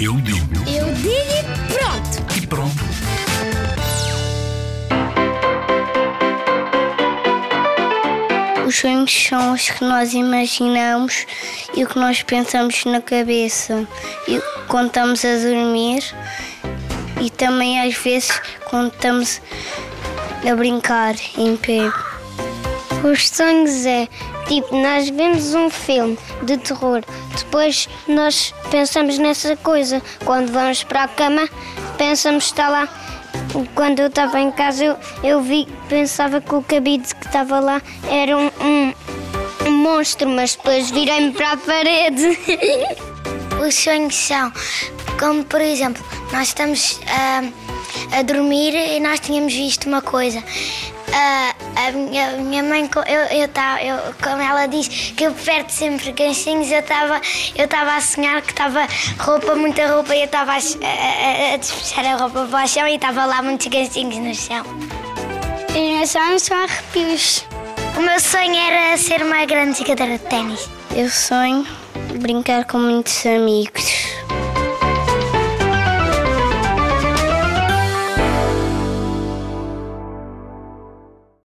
Eu digo Eu digo e pronto. e pronto. Os sonhos são os que nós imaginamos e o que nós pensamos na cabeça. E quando estamos a dormir e também às vezes quando estamos a brincar em pé. Os sonhos é tipo, nós vemos um filme de terror, depois nós pensamos nessa coisa. Quando vamos para a cama, pensamos está lá. Quando eu estava em casa, eu, eu vi, pensava que o cabide que estava lá era um, um, um monstro, mas depois virei-me para a parede. Os sonhos são, como por exemplo, nós estamos ah, a dormir e nós tínhamos visto uma coisa. Ah, a minha, minha mãe, eu, eu, tava, eu, como ela diz que eu perto sempre ganchinhos, eu estava eu tava a sonhar que estava roupa, muita roupa, e eu estava a, a, a- a roupa para o chão e estava lá muitos ganchinhos no chão. Os meus sonhos são arrepios. O meu sonho era ser uma grande jogadora de ténis. Eu sonho brincar com muitos amigos.